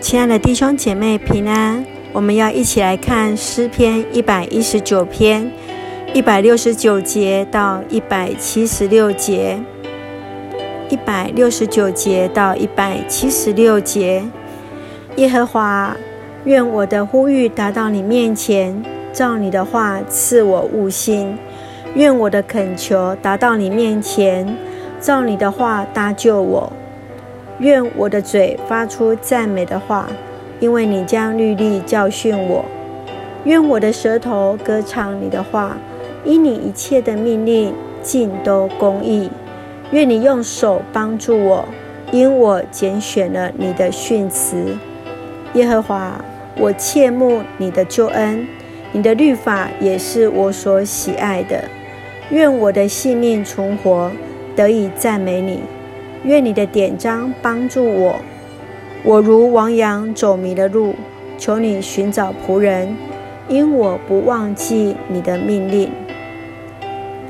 亲爱的弟兄姐妹平安，我们要一起来看诗篇一百一十九篇一百六十九节到一百七十六节，一百六十九节到一百七十六节。耶和华，愿我的呼吁达到你面前，照你的话赐我悟心；愿我的恳求达到你面前，照你的话搭救我。愿我的嘴发出赞美的话，因为你将律例教训我；愿我的舌头歌唱你的话，因你一切的命令尽都公义；愿你用手帮助我，因我拣选了你的训词。耶和华，我切慕你的救恩，你的律法也是我所喜爱的。愿我的性命存活，得以赞美你。愿你的典章帮助我，我如亡羊走迷了路，求你寻找仆人，因我不忘记你的命令。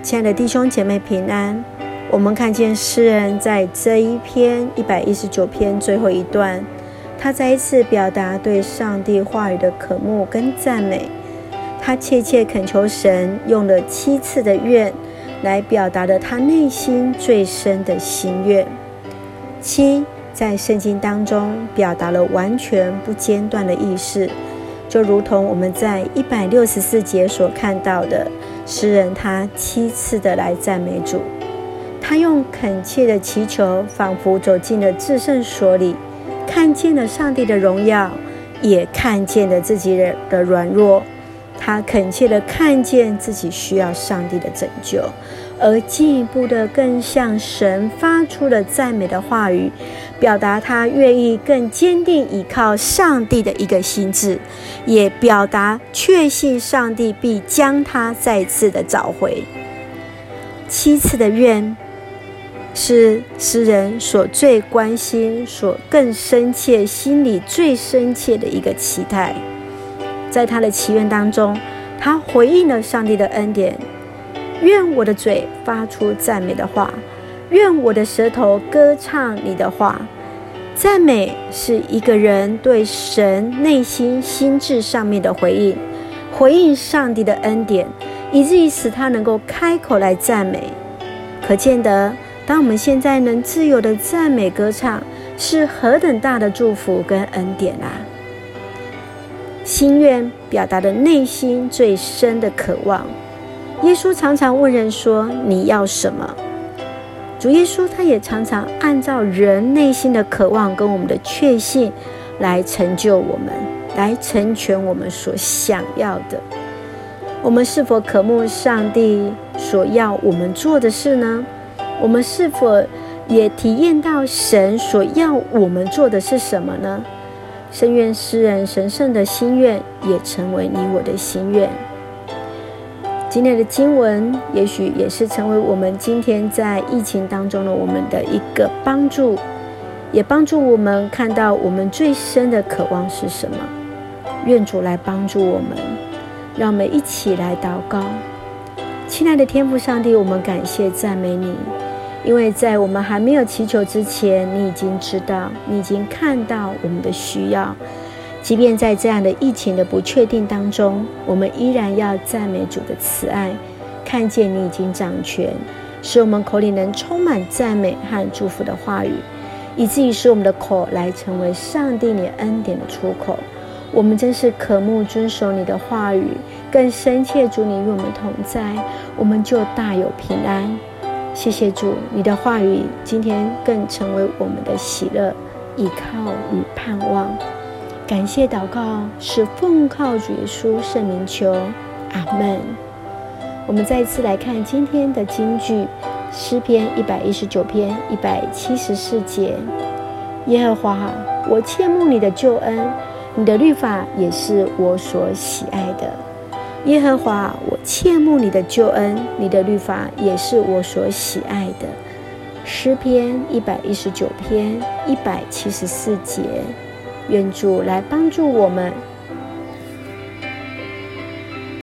亲爱的弟兄姐妹平安。我们看见诗人在这一篇一百一十九篇最后一段，他再一次表达对上帝话语的渴慕跟赞美。他切切恳求神，用了七次的愿。来表达了他内心最深的心愿。七在圣经当中表达了完全不间断的意识，就如同我们在一百六十四节所看到的，诗人他七次的来赞美主，他用恳切的祈求，仿佛走进了至圣所里，看见了上帝的荣耀，也看见了自己的软弱。他恳切的看见自己需要上帝的拯救，而进一步的更向神发出了赞美的话语，表达他愿意更坚定依靠上帝的一个心智，也表达确信上帝必将他再次的找回。七次的愿，是诗人所最关心、所更深切、心里最深切的一个期待。在他的祈愿当中，他回应了上帝的恩典。愿我的嘴发出赞美的话，愿我的舌头歌唱你的话。赞美是一个人对神内心心智上面的回应，回应上帝的恩典，以至于使他能够开口来赞美。可见得，当我们现在能自由的赞美歌唱，是何等大的祝福跟恩典啊！心愿表达的内心最深的渴望。耶稣常常问人说：“你要什么？”主耶稣他也常常按照人内心的渴望跟我们的确信，来成就我们，来成全我们所想要的。我们是否渴慕上帝所要我们做的事呢？我们是否也体验到神所要我们做的是什么呢？深愿诗人神圣的心愿也成为你我的心愿。今天的经文也许也是成为我们今天在疫情当中的我们的一个帮助，也帮助我们看到我们最深的渴望是什么。愿主来帮助我们，让我们一起来祷告。亲爱的天父上帝，我们感谢赞美你。因为在我们还没有祈求之前，你已经知道，你已经看到我们的需要。即便在这样的疫情的不确定当中，我们依然要赞美主的慈爱，看见你已经掌权，使我们口里能充满赞美和祝福的话语，以至于使我们的口来成为上帝你恩典的出口。我们真是渴慕遵守你的话语，更深切主你与我们同在，我们就大有平安。谢谢主，你的话语今天更成为我们的喜乐、依靠与盼望。感谢祷告是奉靠主耶稣圣名求，阿门。我们再次来看今天的经句，诗篇一百一十九篇一百七十四节：耶和华，我切慕你的救恩，你的律法也是我所喜爱的。耶和华，我切慕你的救恩，你的律法也是我所喜爱的。诗篇一百一十九篇一百七十四节，愿主来帮助我们，